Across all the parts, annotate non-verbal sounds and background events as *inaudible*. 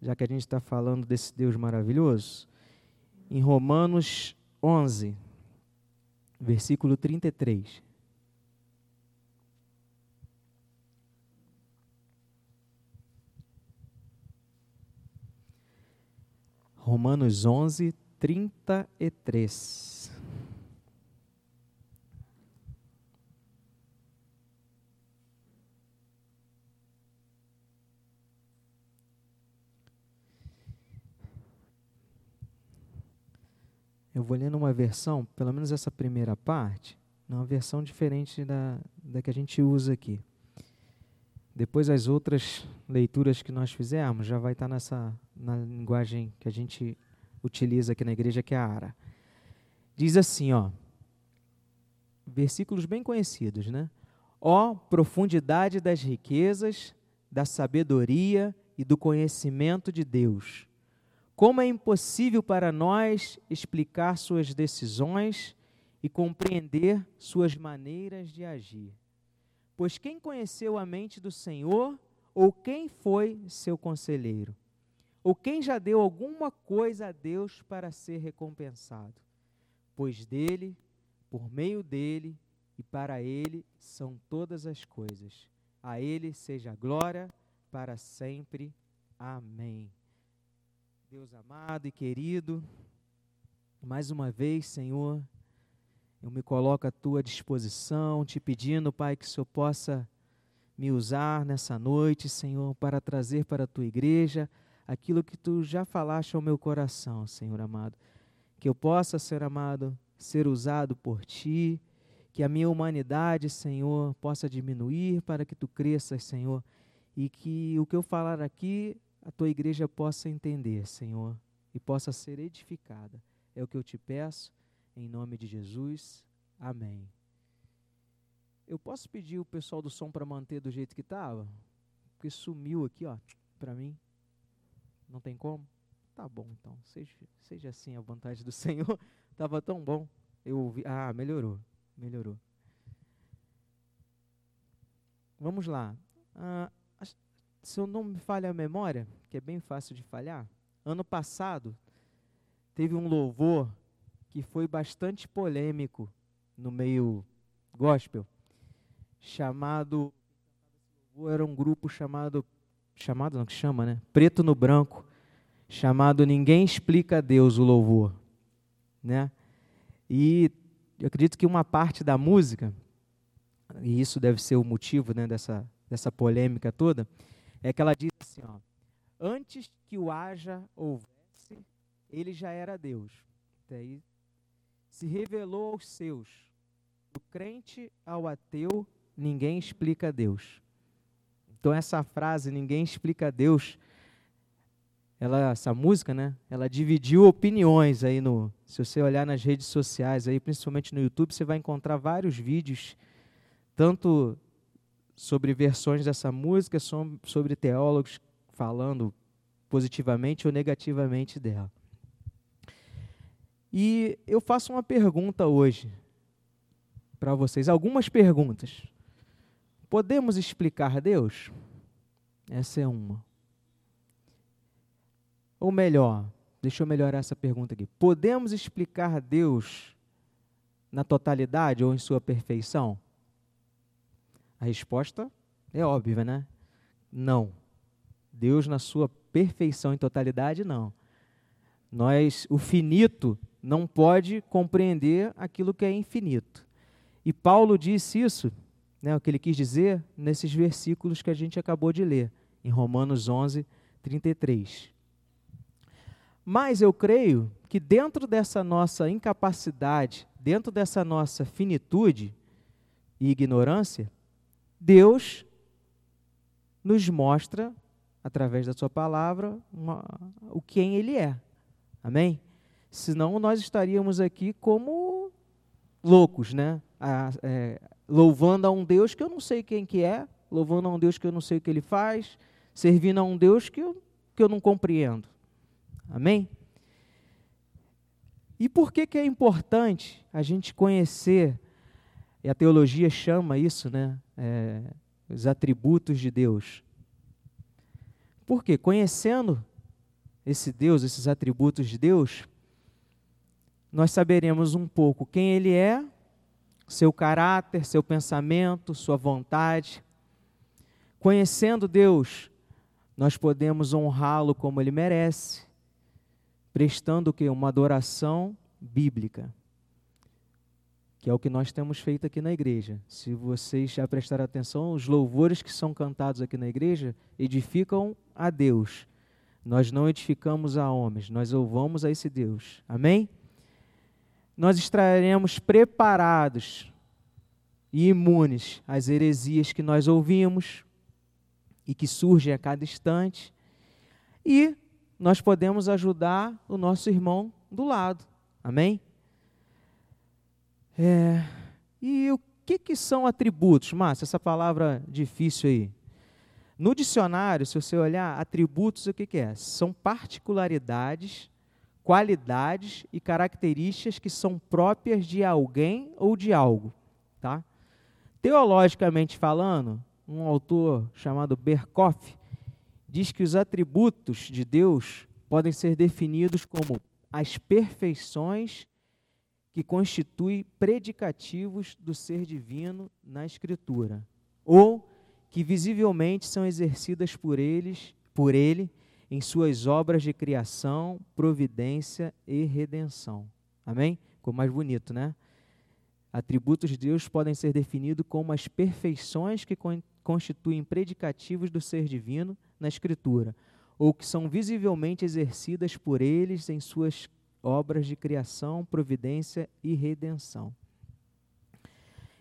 já que a gente está falando desse Deus maravilhoso, em Romanos 11, versículo 33. Romanos 11, 33. Eu vou ler numa versão, pelo menos essa primeira parte, numa versão diferente da, da que a gente usa aqui. Depois as outras leituras que nós fizermos já vai estar nessa na linguagem que a gente utiliza aqui na igreja, que é a ARA. Diz assim, ó, versículos bem conhecidos, né? Ó profundidade das riquezas, da sabedoria e do conhecimento de Deus como é impossível para nós explicar suas decisões e compreender suas maneiras de agir. Pois quem conheceu a mente do Senhor, ou quem foi seu conselheiro? Ou quem já deu alguma coisa a Deus para ser recompensado? Pois dele, por meio dele e para ele são todas as coisas. A ele seja glória para sempre. Amém. Deus amado e querido, mais uma vez, Senhor, eu me coloco à tua disposição, te pedindo, Pai, que o Senhor possa me usar nessa noite, Senhor, para trazer para a tua igreja aquilo que tu já falaste ao meu coração, Senhor amado. Que eu possa, ser amado, ser usado por ti, que a minha humanidade, Senhor, possa diminuir para que tu cresças, Senhor, e que o que eu falar aqui a tua igreja possa entender, Senhor, e possa ser edificada. É o que eu te peço, em nome de Jesus. Amém. Eu posso pedir o pessoal do som para manter do jeito que estava? Porque sumiu aqui, ó, para mim. Não tem como? Tá bom, então. Seja, seja assim a vontade do *laughs* Senhor. Tava tão bom. Eu ouvi. Ah, melhorou. Melhorou. Vamos lá. Ah, se eu não me falha a memória, que é bem fácil de falhar, ano passado teve um louvor que foi bastante polêmico no meio gospel, chamado era um grupo chamado chamado não que chama, né? Preto no branco, chamado Ninguém explica Deus o louvor, né? E eu acredito que uma parte da música, e isso deve ser o motivo, né, dessa dessa polêmica toda, é que ela diz assim, ó, antes que o haja houvesse, ele já era Deus. Daí se revelou aos seus. Do crente ao ateu, ninguém explica Deus. Então essa frase, ninguém explica Deus, ela, essa música, né? Ela dividiu opiniões aí no. Se você olhar nas redes sociais, aí, principalmente no YouTube, você vai encontrar vários vídeos, tanto sobre versões dessa música, sobre teólogos falando positivamente ou negativamente dela. E eu faço uma pergunta hoje para vocês, algumas perguntas. Podemos explicar Deus? Essa é uma. Ou melhor, deixa eu melhorar essa pergunta aqui. Podemos explicar Deus na totalidade ou em sua perfeição? A resposta é óbvia, né? Não. Deus, na sua perfeição e totalidade, não. Nós, o finito, não pode compreender aquilo que é infinito. E Paulo disse isso, né, o que ele quis dizer, nesses versículos que a gente acabou de ler, em Romanos 11, 33. Mas eu creio que dentro dessa nossa incapacidade, dentro dessa nossa finitude e ignorância, Deus nos mostra, através da Sua palavra, uma, o quem Ele é. Amém? Senão nós estaríamos aqui como loucos, né? A, é, louvando a um Deus que eu não sei quem que é, louvando a um Deus que eu não sei o que Ele faz, servindo a um Deus que eu, que eu não compreendo. Amém? E por que, que é importante a gente conhecer e a teologia chama isso, né? É, os atributos de Deus. Por quê? Conhecendo esse Deus, esses atributos de Deus, nós saberemos um pouco quem Ele é, seu caráter, seu pensamento, sua vontade. Conhecendo Deus, nós podemos honrá-lo como Ele merece, prestando o que? Uma adoração bíblica que é o que nós temos feito aqui na igreja. Se vocês já prestaram atenção, os louvores que são cantados aqui na igreja edificam a Deus. Nós não edificamos a homens, nós louvamos a esse Deus. Amém? Nós estaremos preparados e imunes às heresias que nós ouvimos e que surgem a cada instante. E nós podemos ajudar o nosso irmão do lado. Amém? É, e o que, que são atributos? Márcia, essa palavra difícil aí. No dicionário, se você olhar, atributos, o que, que é? São particularidades, qualidades e características que são próprias de alguém ou de algo. Tá? Teologicamente falando, um autor chamado Berkoff diz que os atributos de Deus podem ser definidos como as perfeições que constitui predicativos do ser divino na Escritura, ou que visivelmente são exercidas por eles, por ele, em suas obras de criação, providência e redenção. Amém? Ficou mais bonito, né? Atributos de Deus podem ser definidos como as perfeições que constituem predicativos do ser divino na Escritura, ou que são visivelmente exercidas por eles em suas obras de criação, providência e redenção.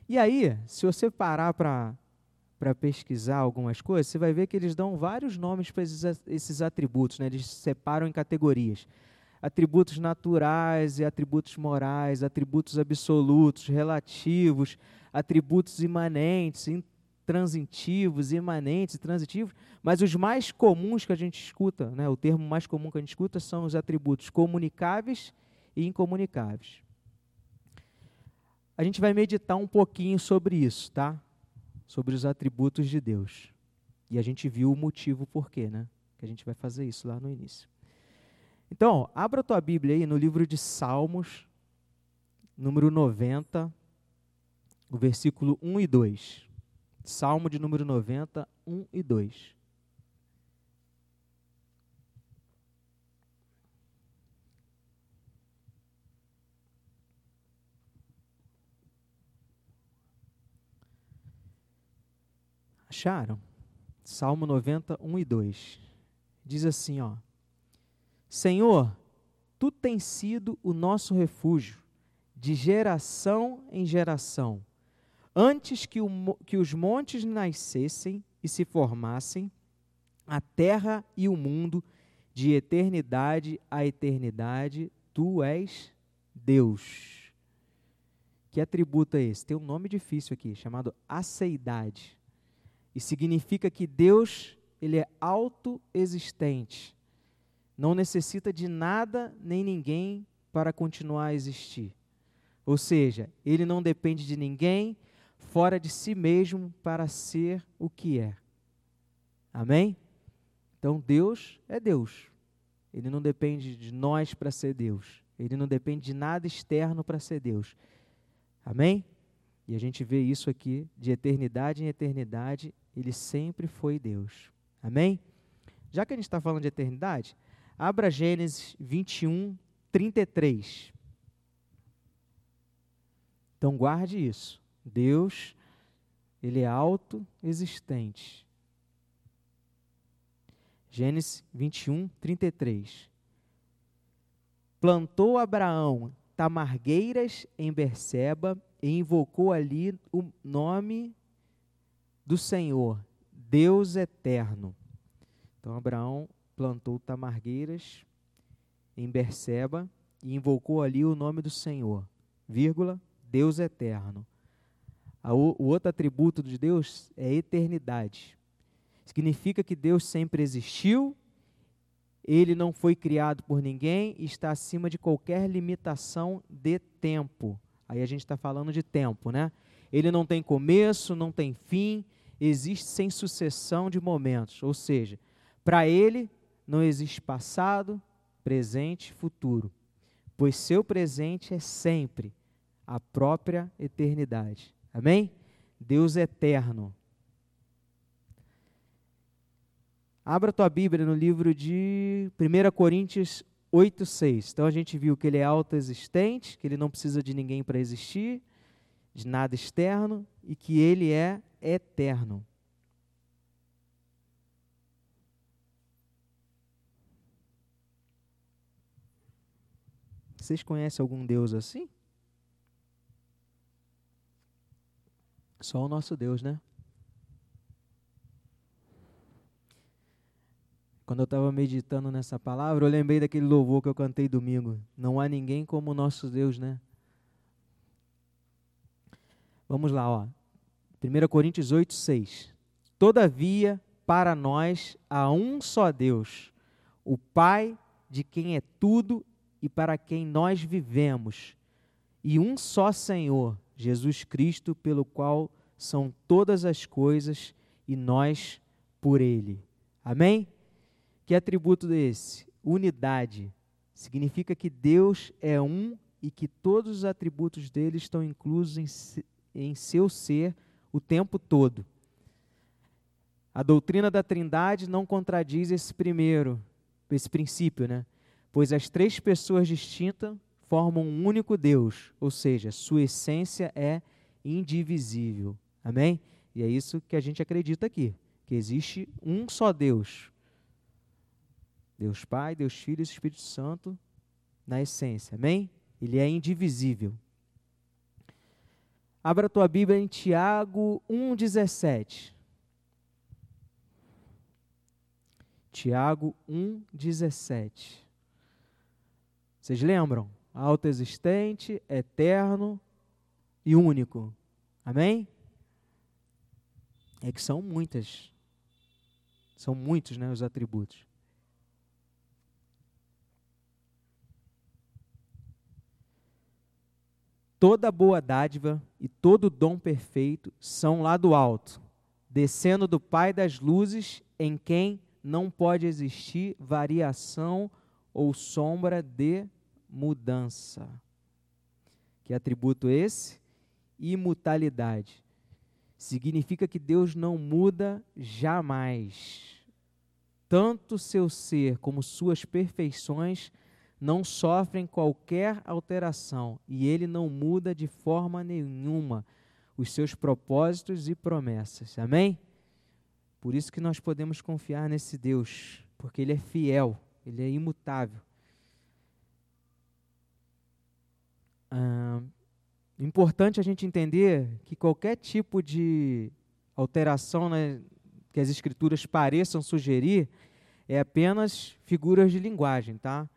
E aí, se você parar para pesquisar algumas coisas, você vai ver que eles dão vários nomes para esses, esses atributos, né? eles separam em categorias. Atributos naturais e atributos morais, atributos absolutos, relativos, atributos imanentes, transitivos, imanentes e transitivos, mas os mais comuns que a gente escuta, né, o termo mais comum que a gente escuta são os atributos comunicáveis e incomunicáveis. A gente vai meditar um pouquinho sobre isso, tá? Sobre os atributos de Deus. E a gente viu o motivo por quê, né? Que a gente vai fazer isso lá no início. Então, abra a tua Bíblia aí no livro de Salmos, número 90, o versículo 1 e 2. Salmo de número 90, 1 e 2. Acharam? Salmo 90, 1 e 2. Diz assim, ó: Senhor, tu tens sido o nosso refúgio de geração em geração Antes que, o, que os montes nascessem e se formassem, a terra e o mundo, de eternidade a eternidade, tu és Deus. Que atributo é esse? Tem um nome difícil aqui, chamado aceidade. E significa que Deus, ele é autoexistente. Não necessita de nada nem ninguém para continuar a existir. Ou seja, ele não depende de ninguém, fora de si mesmo para ser o que é. Amém? Então Deus é Deus. Ele não depende de nós para ser Deus. Ele não depende de nada externo para ser Deus. Amém? E a gente vê isso aqui de eternidade em eternidade, ele sempre foi Deus. Amém? Já que a gente está falando de eternidade, abra Gênesis 21, 33. Então guarde isso. Deus, ele é autoexistente. Gênesis 21, 33. Plantou Abraão tamargueiras em Berseba e invocou ali o nome do Senhor, Deus eterno. Então Abraão plantou tamargueiras em Berseba e invocou ali o nome do Senhor, vírgula, Deus eterno. O outro atributo de Deus é eternidade. Significa que Deus sempre existiu, ele não foi criado por ninguém e está acima de qualquer limitação de tempo. Aí a gente está falando de tempo, né? Ele não tem começo, não tem fim, existe sem sucessão de momentos. Ou seja, para ele não existe passado, presente, futuro, pois seu presente é sempre a própria eternidade. Amém? Deus é eterno. Abra tua Bíblia no livro de 1 Coríntios 8, 6. Então a gente viu que ele é autoexistente, que ele não precisa de ninguém para existir, de nada externo e que ele é eterno. Vocês conhecem algum Deus assim? Só o nosso Deus, né? Quando eu estava meditando nessa palavra, eu lembrei daquele louvor que eu cantei domingo. Não há ninguém como o nosso Deus, né? Vamos lá, ó. 1 Coríntios 8, 6. Todavia, para nós há um só Deus, o Pai de quem é tudo e para quem nós vivemos, e um só Senhor, Jesus Cristo, pelo qual são todas as coisas e nós por Ele. Amém? Que atributo desse? Unidade. Significa que Deus é um e que todos os atributos dele estão inclusos em, em seu ser o tempo todo. A doutrina da Trindade não contradiz esse primeiro, esse princípio, né? Pois as três pessoas distintas formam um único Deus, ou seja, sua essência é indivisível. Amém? E é isso que a gente acredita aqui, que existe um só Deus. Deus Pai, Deus Filho e Espírito Santo na essência. Amém? Ele é indivisível. Abra a tua Bíblia em Tiago 1,17. Tiago 1,17. Vocês lembram? Autoexistente, eterno e único. Amém? É que são muitas. São muitos né, os atributos. Toda boa dádiva e todo dom perfeito são lá do alto, descendo do Pai das luzes, em quem não pode existir variação ou sombra de mudança. Que atributo esse? Imutalidade significa que Deus não muda jamais. Tanto seu ser como suas perfeições não sofrem qualquer alteração e ele não muda de forma nenhuma os seus propósitos e promessas. Amém? Por isso que nós podemos confiar nesse Deus, porque ele é fiel, ele é imutável. Ah, Importante a gente entender que qualquer tipo de alteração né, que as escrituras pareçam sugerir é apenas figuras de linguagem, tá?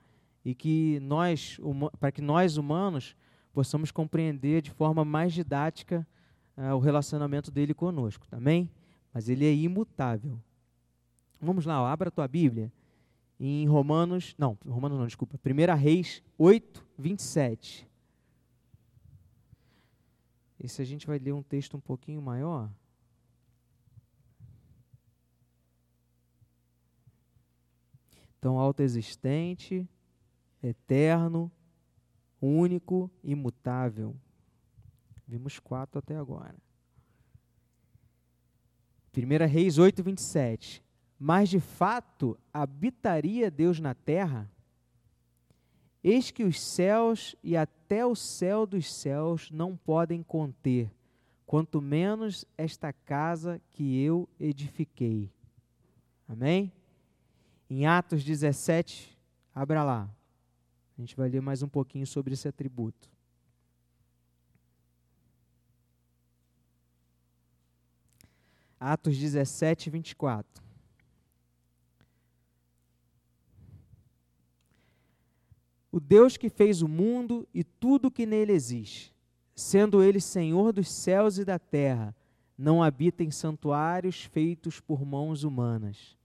E que nós, para que nós humanos possamos compreender de forma mais didática uh, o relacionamento dele conosco, também. Tá Mas ele é imutável. Vamos lá, ó, abra a tua Bíblia em Romanos, não, Romanos não, desculpa, 1 Reis 8, 27. E se a gente vai ler um texto um pouquinho maior, Então, autoexistente, eterno, único, imutável. Vimos quatro até agora. 1 Reis 8, 27. Mas de fato habitaria Deus na terra? Eis que os céus e até o céu dos céus não podem conter, quanto menos esta casa que eu edifiquei. Amém? Em Atos 17, abra lá. A gente vai ler mais um pouquinho sobre esse atributo. Atos 17, 24. O Deus que fez o mundo e tudo que nele existe, sendo ele Senhor dos céus e da terra, não habita em santuários feitos por mãos humanas,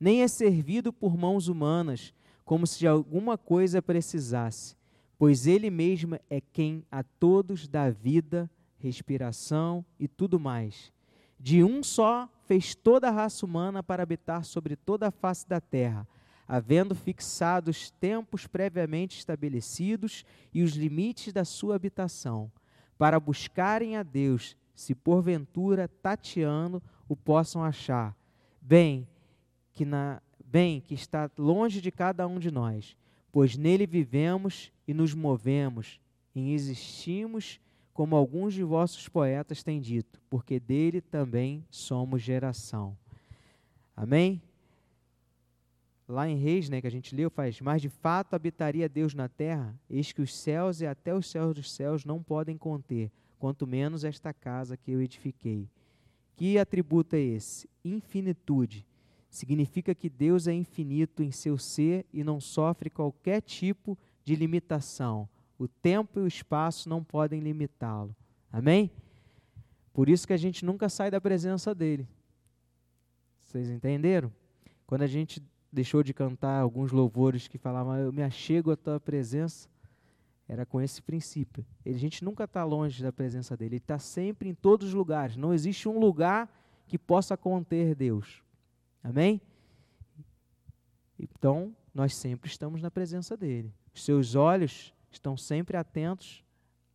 nem é servido por mãos humanas, como se de alguma coisa precisasse, pois ele mesmo é quem a todos dá vida, respiração e tudo mais. De um só fez toda a raça humana para habitar sobre toda a face da terra havendo fixado os tempos previamente estabelecidos e os limites da sua habitação, para buscarem a Deus, se porventura tateando o possam achar, bem que na bem que está longe de cada um de nós, pois nele vivemos e nos movemos, e existimos, como alguns de vossos poetas têm dito, porque dele também somos geração. Amém? Lá em Reis, né, que a gente leu, faz, mas de fato habitaria Deus na terra, eis que os céus e até os céus dos céus não podem conter, quanto menos esta casa que eu edifiquei. Que atributo é esse? Infinitude significa que Deus é infinito em seu ser e não sofre qualquer tipo de limitação. O tempo e o espaço não podem limitá-lo. Amém? Por isso que a gente nunca sai da presença dele. Vocês entenderam? Quando a gente deixou de cantar alguns louvores que falavam, eu me achego à tua presença, era com esse princípio. a gente nunca está longe da presença dele, ele está sempre em todos os lugares. Não existe um lugar que possa conter Deus. Amém? Então, nós sempre estamos na presença dele. Os seus olhos estão sempre atentos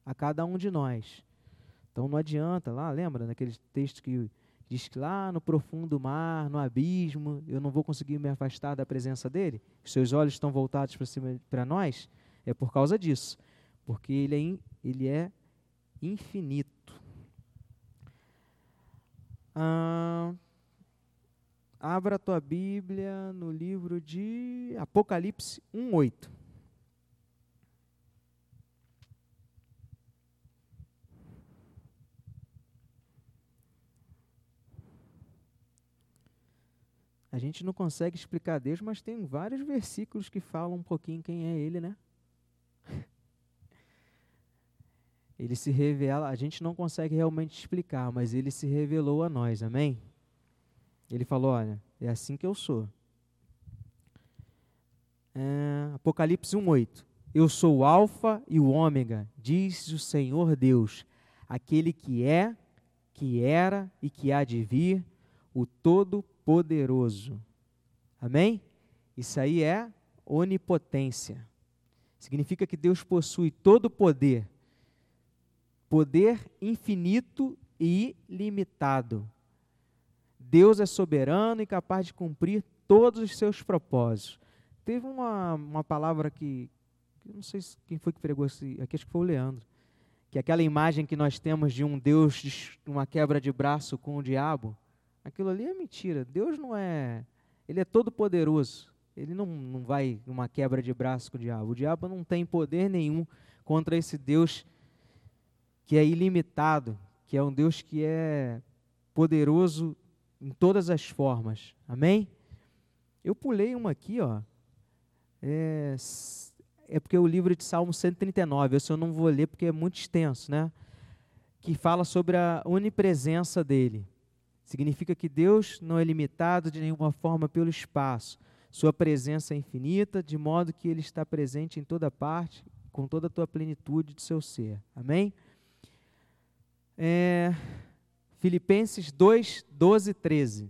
a cada um de nós. Então não adianta, lá, lembra daquele texto que diz que lá no profundo mar, no abismo, eu não vou conseguir me afastar da presença dele? Seus olhos estão voltados para nós? É por causa disso. Porque ele é, in, ele é infinito. Ah, Abra a tua Bíblia no livro de Apocalipse 1:8. A gente não consegue explicar Deus, mas tem vários versículos que falam um pouquinho quem é Ele, né? *laughs* Ele se revela, a gente não consegue realmente explicar, mas Ele se revelou a nós, amém? Ele falou: Olha, é assim que eu sou. É, Apocalipse 1,8: Eu sou o Alfa e o Ômega, diz o Senhor Deus, aquele que é, que era e que há de vir, o Todo-Poderoso. Amém? Isso aí é onipotência. Significa que Deus possui todo o poder, poder infinito e ilimitado. Deus é soberano e capaz de cumprir todos os seus propósitos. Teve uma, uma palavra que, não sei quem foi que pregou esse, aqui acho que foi o Leandro, que aquela imagem que nós temos de um Deus de uma quebra de braço com o diabo, aquilo ali é mentira. Deus não é, ele é todo poderoso. Ele não, não vai uma quebra de braço com o diabo. O diabo não tem poder nenhum contra esse Deus que é ilimitado, que é um Deus que é poderoso em todas as formas. Amém? Eu pulei uma aqui, ó. É, é porque o livro de Salmo 139, esse eu não vou ler porque é muito extenso, né? Que fala sobre a onipresença dele. Significa que Deus não é limitado de nenhuma forma pelo espaço. Sua presença é infinita, de modo que ele está presente em toda parte, com toda a tua plenitude de seu ser. Amém? É, Filipenses 2, 12 13.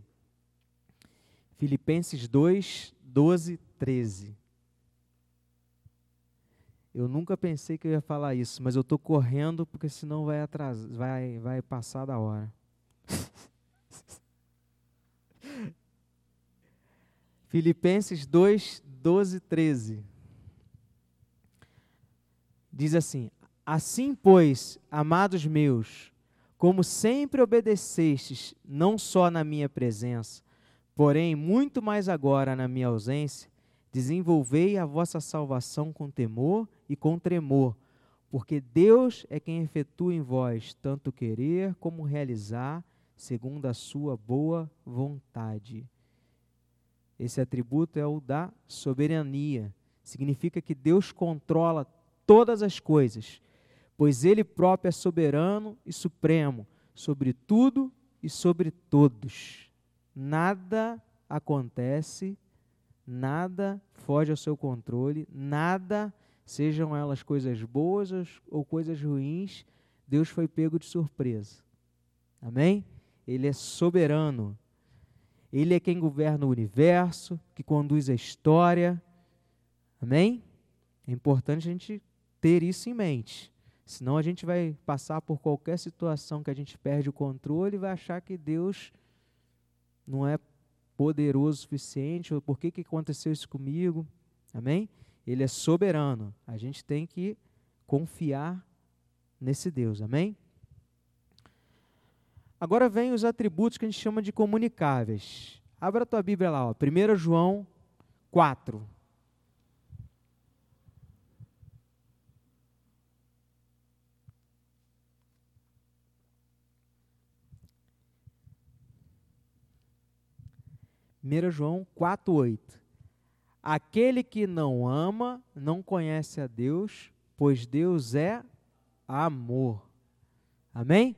Filipenses 2, 12, 13. Eu nunca pensei que eu ia falar isso, mas eu estou correndo porque senão vai atrasar, vai, vai passar da hora. *laughs* *laughs* Filipenses 2, 12, 13. Diz assim: Assim, pois, amados meus, como sempre obedecestes, não só na minha presença, porém muito mais agora na minha ausência, desenvolvei a vossa salvação com temor e com tremor, porque Deus é quem efetua em vós tanto querer como realizar, segundo a sua boa vontade. Esse atributo é o da soberania. Significa que Deus controla todas as coisas pois ele próprio é soberano e supremo sobre tudo e sobre todos. Nada acontece, nada foge ao seu controle, nada, sejam elas coisas boas ou coisas ruins, Deus foi pego de surpresa. Amém? Ele é soberano. Ele é quem governa o universo, que conduz a história. Amém? É importante a gente ter isso em mente. Senão a gente vai passar por qualquer situação que a gente perde o controle e vai achar que Deus não é poderoso o suficiente, ou por que, que aconteceu isso comigo? Amém? Ele é soberano. A gente tem que confiar nesse Deus. Amém? Agora vem os atributos que a gente chama de comunicáveis. Abra a tua Bíblia lá, ó, 1 João 4. Primeiro João 4:8. Aquele que não ama não conhece a Deus, pois Deus é amor. Amém?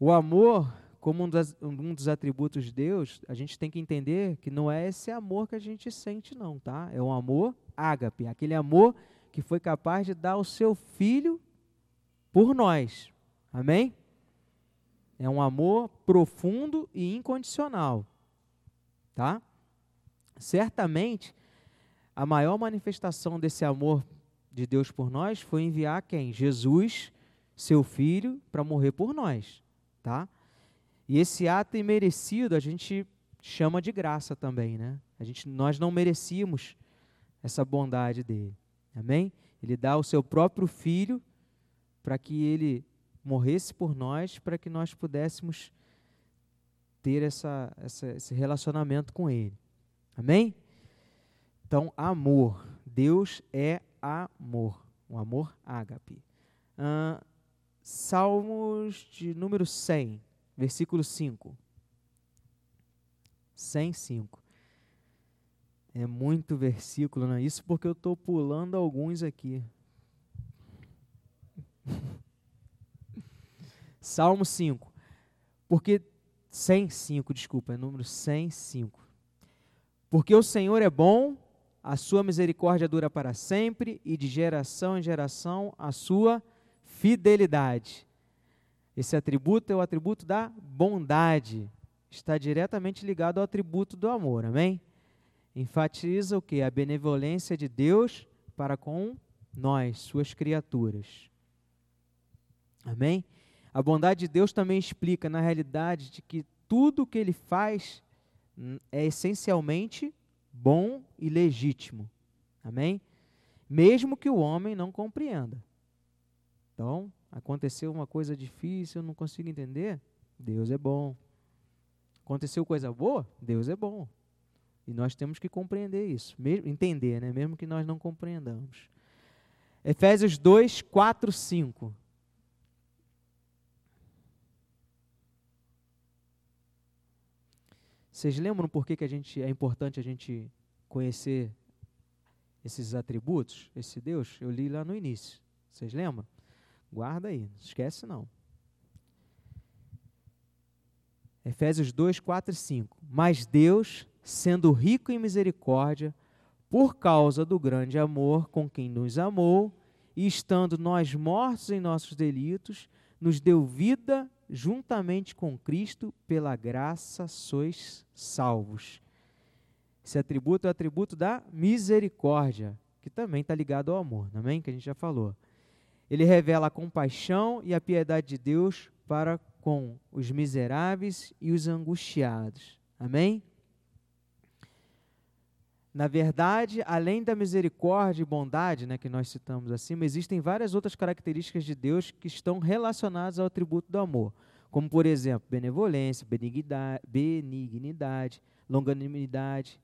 O amor, como um, das, um dos atributos de Deus, a gente tem que entender que não é esse amor que a gente sente, não, tá? É um amor ágape, aquele amor que foi capaz de dar o seu filho por nós. Amém? É um amor profundo e incondicional. Tá? Certamente, a maior manifestação desse amor de Deus por nós foi enviar quem? Jesus, seu filho, para morrer por nós tá? E esse ato imerecido a gente chama de graça também, né? A gente, nós não merecíamos essa bondade dele, amém? Ele dá o seu próprio filho para que ele morresse por nós, para que nós pudéssemos ter essa, essa, esse relacionamento com ele, amém? Então, amor, Deus é amor, um amor ágape. Ah, Salmos de número 100, versículo 5. 105. É muito versículo, não é isso porque eu estou pulando alguns aqui. *laughs* Salmo 5. Porque 105, desculpa, é número 105. Porque o Senhor é bom, a sua misericórdia dura para sempre e de geração em geração a sua misericórdia fidelidade. Esse atributo é o atributo da bondade. Está diretamente ligado ao atributo do amor, amém? Enfatiza o que? A benevolência de Deus para com nós, suas criaturas. Amém? A bondade de Deus também explica, na realidade, de que tudo o que ele faz é essencialmente bom e legítimo. Amém? Mesmo que o homem não compreenda. Então, aconteceu uma coisa difícil, eu não consigo entender. Deus é bom. Aconteceu coisa boa? Deus é bom. E nós temos que compreender isso, mesmo, entender, né? mesmo que nós não compreendamos. Efésios 2, 4, 5. Vocês lembram por que, que a gente, é importante a gente conhecer esses atributos, esse Deus? Eu li lá no início. Vocês lembram? Guarda aí, não esquece não. Efésios 2, 4 e 5. Mas Deus, sendo rico em misericórdia, por causa do grande amor com quem nos amou, e estando nós mortos em nossos delitos, nos deu vida juntamente com Cristo, pela graça sois salvos. Esse atributo é o atributo da misericórdia, que também está ligado ao amor, amém? Que a gente já falou. Ele revela a compaixão e a piedade de Deus para com os miseráveis e os angustiados. Amém? Na verdade, além da misericórdia e bondade, né, que nós citamos acima, existem várias outras características de Deus que estão relacionadas ao atributo do amor, como, por exemplo, benevolência, benignidade, benignidade longanimidade.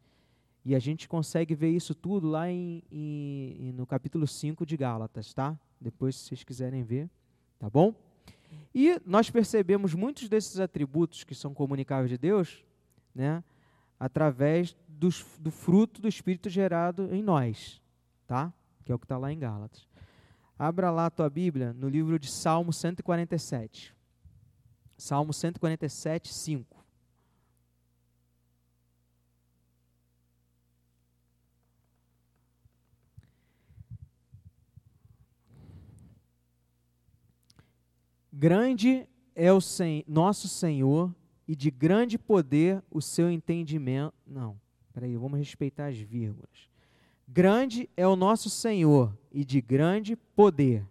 E a gente consegue ver isso tudo lá em, em, no capítulo 5 de Gálatas, tá? Depois se vocês quiserem ver, tá bom? E nós percebemos muitos desses atributos que são comunicáveis de Deus, né, através dos, do fruto do Espírito gerado em nós, tá? Que é o que está lá em Gálatas. Abra lá a tua Bíblia no livro de Salmo 147. Salmo 147, 5. Grande é o sen nosso Senhor e de grande poder o seu entendimento. Não, peraí, vamos respeitar as vírgulas. Grande é o nosso Senhor e de grande poder.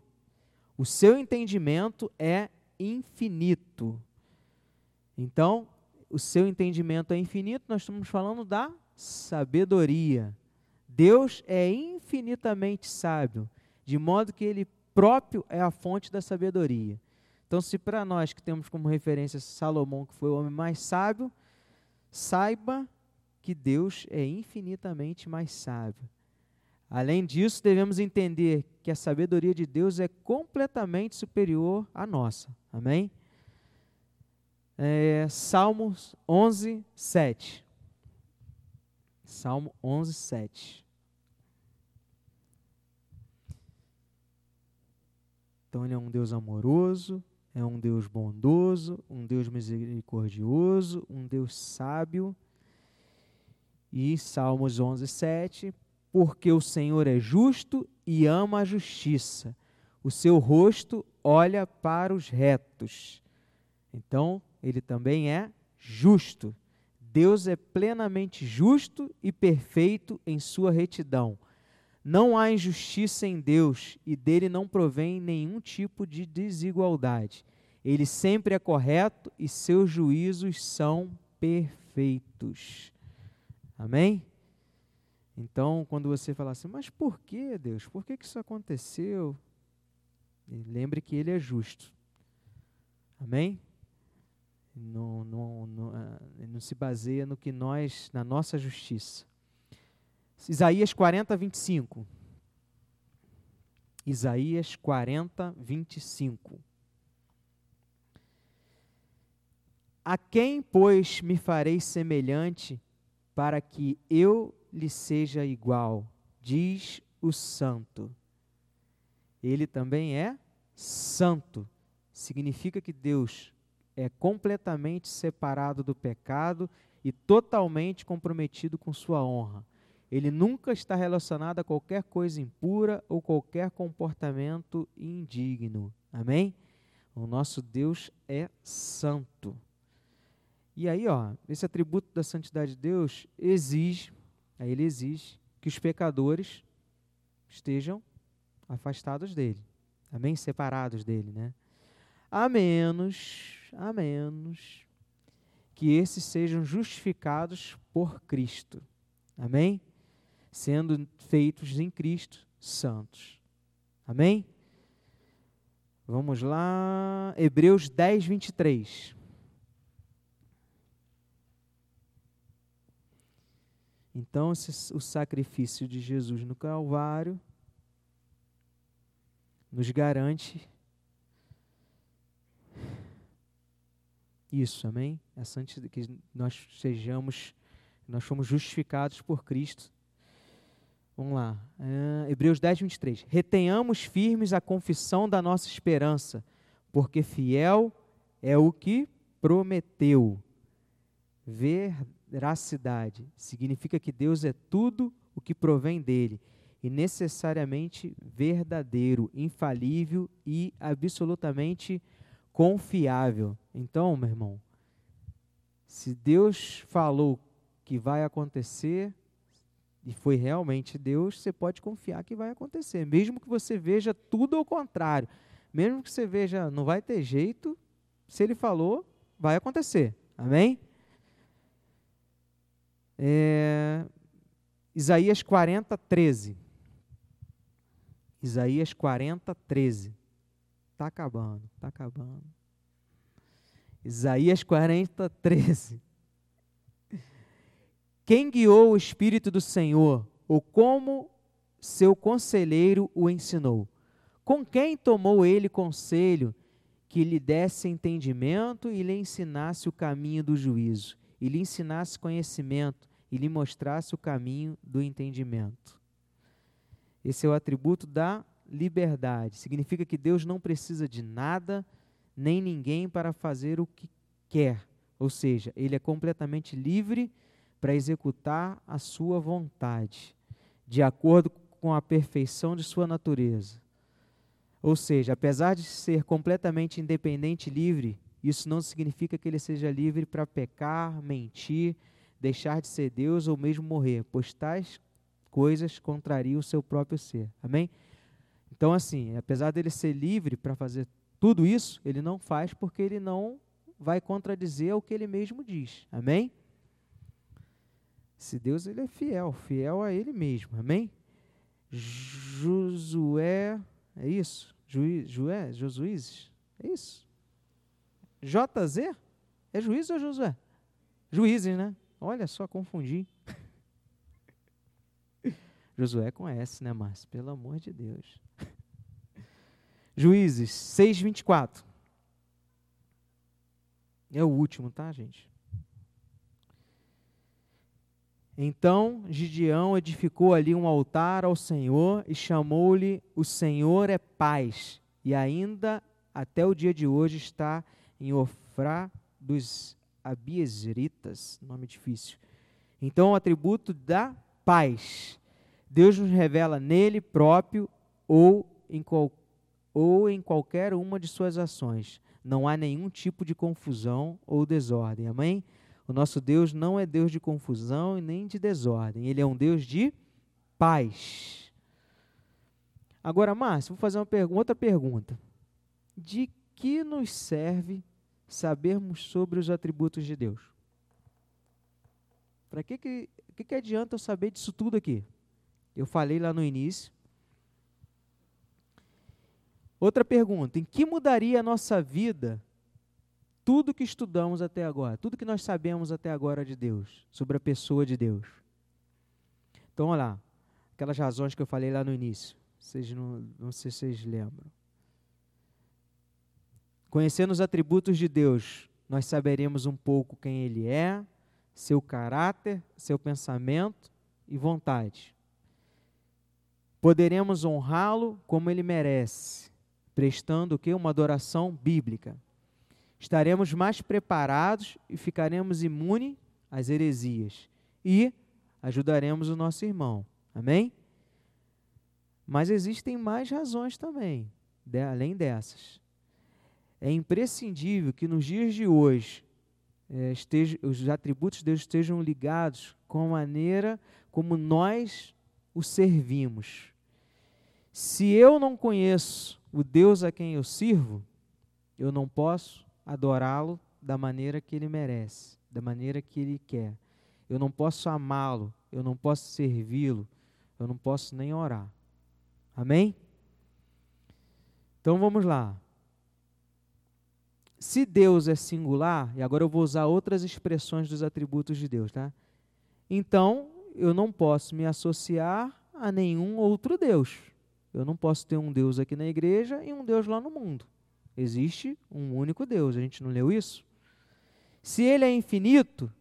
O seu entendimento é infinito. Então, o seu entendimento é infinito, nós estamos falando da sabedoria. Deus é infinitamente sábio, de modo que ele próprio é a fonte da sabedoria. Então, se para nós que temos como referência Salomão, que foi o homem mais sábio, saiba que Deus é infinitamente mais sábio. Além disso, devemos entender que a sabedoria de Deus é completamente superior à nossa. Amém? É, Salmos 11, 7. Salmo 11, 7. Então, ele é um Deus amoroso, é um Deus bondoso, um Deus misericordioso, um Deus sábio. E Salmos 11, 7 porque o Senhor é justo e ama a justiça. O seu rosto olha para os retos. Então, ele também é justo. Deus é plenamente justo e perfeito em sua retidão. Não há injustiça em Deus e dele não provém nenhum tipo de desigualdade. Ele sempre é correto e seus juízos são perfeitos. Amém? Então, quando você fala assim, mas por que, Deus? Por que, que isso aconteceu? lembre que Ele é justo. Amém? Não, não, não, ah, não se baseia no que nós, na nossa justiça. Isaías 40, 25. Isaías 40, 25. A quem, pois, me farei semelhante para que eu lhe seja igual, diz o santo. Ele também é santo. Significa que Deus é completamente separado do pecado e totalmente comprometido com sua honra. Ele nunca está relacionado a qualquer coisa impura ou qualquer comportamento indigno. Amém? O nosso Deus é santo. E aí, ó, esse atributo da santidade de Deus exige Aí ele exige que os pecadores estejam afastados dele. Amém? Separados dele, né? A menos, a menos que esses sejam justificados por Cristo. Amém? Sendo feitos em Cristo santos. Amém? Vamos lá, Hebreus 10, 23. Então, o sacrifício de Jesus no Calvário nos garante isso, amém? A que nós sejamos, nós fomos justificados por Cristo. Vamos lá, uh, Hebreus 10, 23. Retenhamos firmes a confissão da nossa esperança, porque fiel é o que prometeu. Veracidade significa que Deus é tudo o que provém dele e necessariamente verdadeiro, infalível e absolutamente confiável. Então, meu irmão, se Deus falou que vai acontecer e foi realmente Deus, você pode confiar que vai acontecer, mesmo que você veja tudo ao contrário, mesmo que você veja não vai ter jeito, se ele falou, vai acontecer. Amém? É, Isaías 40, 13. Isaías 40, 13. Está acabando, está acabando. Isaías 40, 13. Quem guiou o Espírito do Senhor, ou como seu conselheiro o ensinou? Com quem tomou ele conselho que lhe desse entendimento e lhe ensinasse o caminho do juízo, e lhe ensinasse conhecimento, e lhe mostrasse o caminho do entendimento. Esse é o atributo da liberdade. Significa que Deus não precisa de nada nem ninguém para fazer o que quer. Ou seja, ele é completamente livre para executar a sua vontade, de acordo com a perfeição de sua natureza. Ou seja, apesar de ser completamente independente e livre, Isso não significa que ele seja livre para pecar, mentir, deixar de ser Deus ou mesmo morrer, pois tais coisas contrariam o seu próprio ser. Amém? Então, assim, apesar dele ser livre para fazer tudo isso, ele não faz porque ele não vai contradizer o que ele mesmo diz. Amém? Se Deus ele é fiel, fiel a ele mesmo. Amém? Josué, é isso? Juiz, Jué, Josuízes? É isso? JZ? É juiz ou Josué? Juízes, né? Olha só, confundi. *laughs* Josué com S, né, Márcio? Pelo amor de Deus. *laughs* Juízes 6, 24. É o último, tá, gente? Então Gideão edificou ali um altar ao Senhor e chamou-lhe O Senhor é Paz. E ainda até o dia de hoje está em Ofrá dos Abiesritas, nome difícil. Então o atributo da paz. Deus nos revela nele próprio ou em, qual, ou em qualquer uma de suas ações. Não há nenhum tipo de confusão ou desordem. Amém? O nosso Deus não é Deus de confusão e nem de desordem. Ele é um Deus de paz. Agora, Márcio, vou fazer uma pergunta, outra pergunta. De que nos serve sabermos sobre os atributos de Deus? Para que, que, que, que adianta eu saber disso tudo aqui? Eu falei lá no início. Outra pergunta: em que mudaria a nossa vida tudo que estudamos até agora, tudo que nós sabemos até agora de Deus, sobre a pessoa de Deus. Então, olha lá, aquelas razões que eu falei lá no início, vocês não, não sei se vocês lembram. Conhecendo os atributos de Deus, nós saberemos um pouco quem Ele é, seu caráter, seu pensamento e vontade. Poderemos honrá-lo como Ele merece, prestando o que? Uma adoração bíblica estaremos mais preparados e ficaremos imunes às heresias e ajudaremos o nosso irmão. Amém? Mas existem mais razões também, de, além dessas. É imprescindível que nos dias de hoje é, esteja, os atributos de Deus estejam ligados com a maneira como nós o servimos. Se eu não conheço o Deus a quem eu sirvo, eu não posso adorá-lo da maneira que ele merece, da maneira que ele quer. Eu não posso amá-lo, eu não posso servi-lo, eu não posso nem orar. Amém? Então vamos lá. Se Deus é singular, e agora eu vou usar outras expressões dos atributos de Deus, tá? Então, eu não posso me associar a nenhum outro Deus. Eu não posso ter um Deus aqui na igreja e um Deus lá no mundo. Existe um único Deus, a gente não leu isso? Se ele é infinito,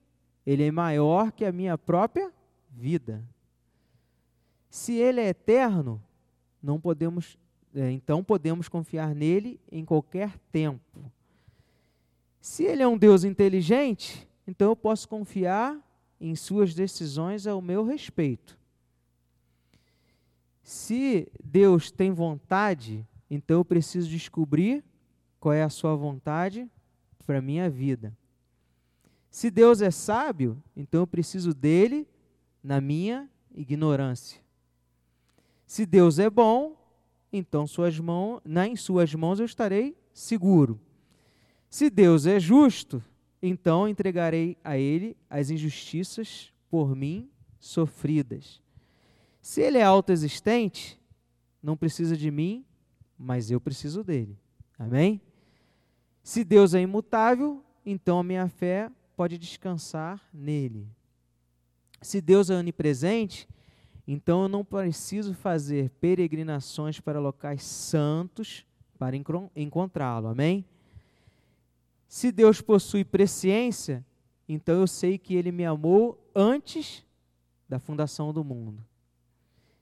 ele é maior que a minha própria vida. Se ele é eterno, não podemos, é, então podemos confiar nele em qualquer tempo. Se ele é um Deus inteligente, então eu posso confiar em suas decisões ao meu respeito. Se Deus tem vontade, então eu preciso descobrir qual é a sua vontade para a minha vida. Se Deus é sábio, então eu preciso dele na minha ignorância. Se Deus é bom, então suas mãos, em suas mãos eu estarei seguro. Se Deus é justo, então entregarei a ele as injustiças por mim sofridas. Se ele é autoexistente, não precisa de mim, mas eu preciso dele. Amém? Se Deus é imutável, então a minha fé pode descansar nele. Se Deus é onipresente, então eu não preciso fazer peregrinações para locais santos para encontrá-lo. Amém? Se Deus possui presciência, então eu sei que ele me amou antes da fundação do mundo.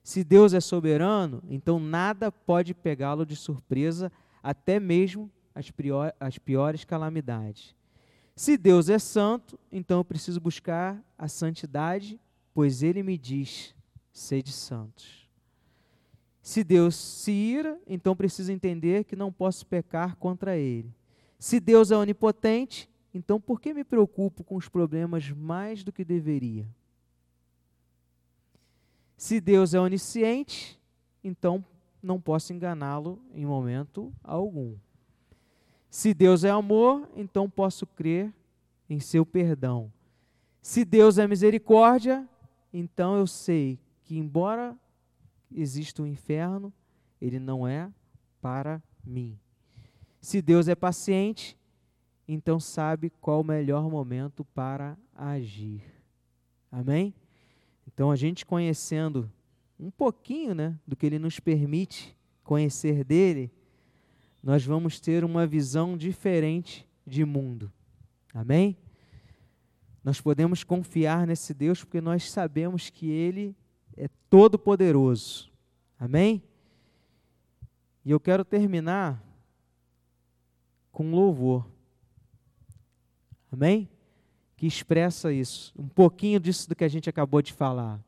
Se Deus é soberano, então nada pode pegá-lo de surpresa, até mesmo as, prior, as piores calamidades. Se Deus é santo, então eu preciso buscar a santidade, pois ele me diz: sede santos. Se Deus se ira, então preciso entender que não posso pecar contra ele. Se Deus é onipotente, então por que me preocupo com os problemas mais do que deveria? Se Deus é onisciente, então não posso enganá-lo em momento algum. Se Deus é amor, então posso crer em seu perdão. Se Deus é misericórdia, então eu sei que, embora exista o um inferno, ele não é para mim. Se Deus é paciente, então sabe qual o melhor momento para agir. Amém? Então a gente conhecendo um pouquinho, né, do que ele nos permite conhecer dele, nós vamos ter uma visão diferente de mundo. Amém? Nós podemos confiar nesse Deus porque nós sabemos que Ele é todo poderoso. Amém? E eu quero terminar com louvor. Amém? Que expressa isso, um pouquinho disso do que a gente acabou de falar.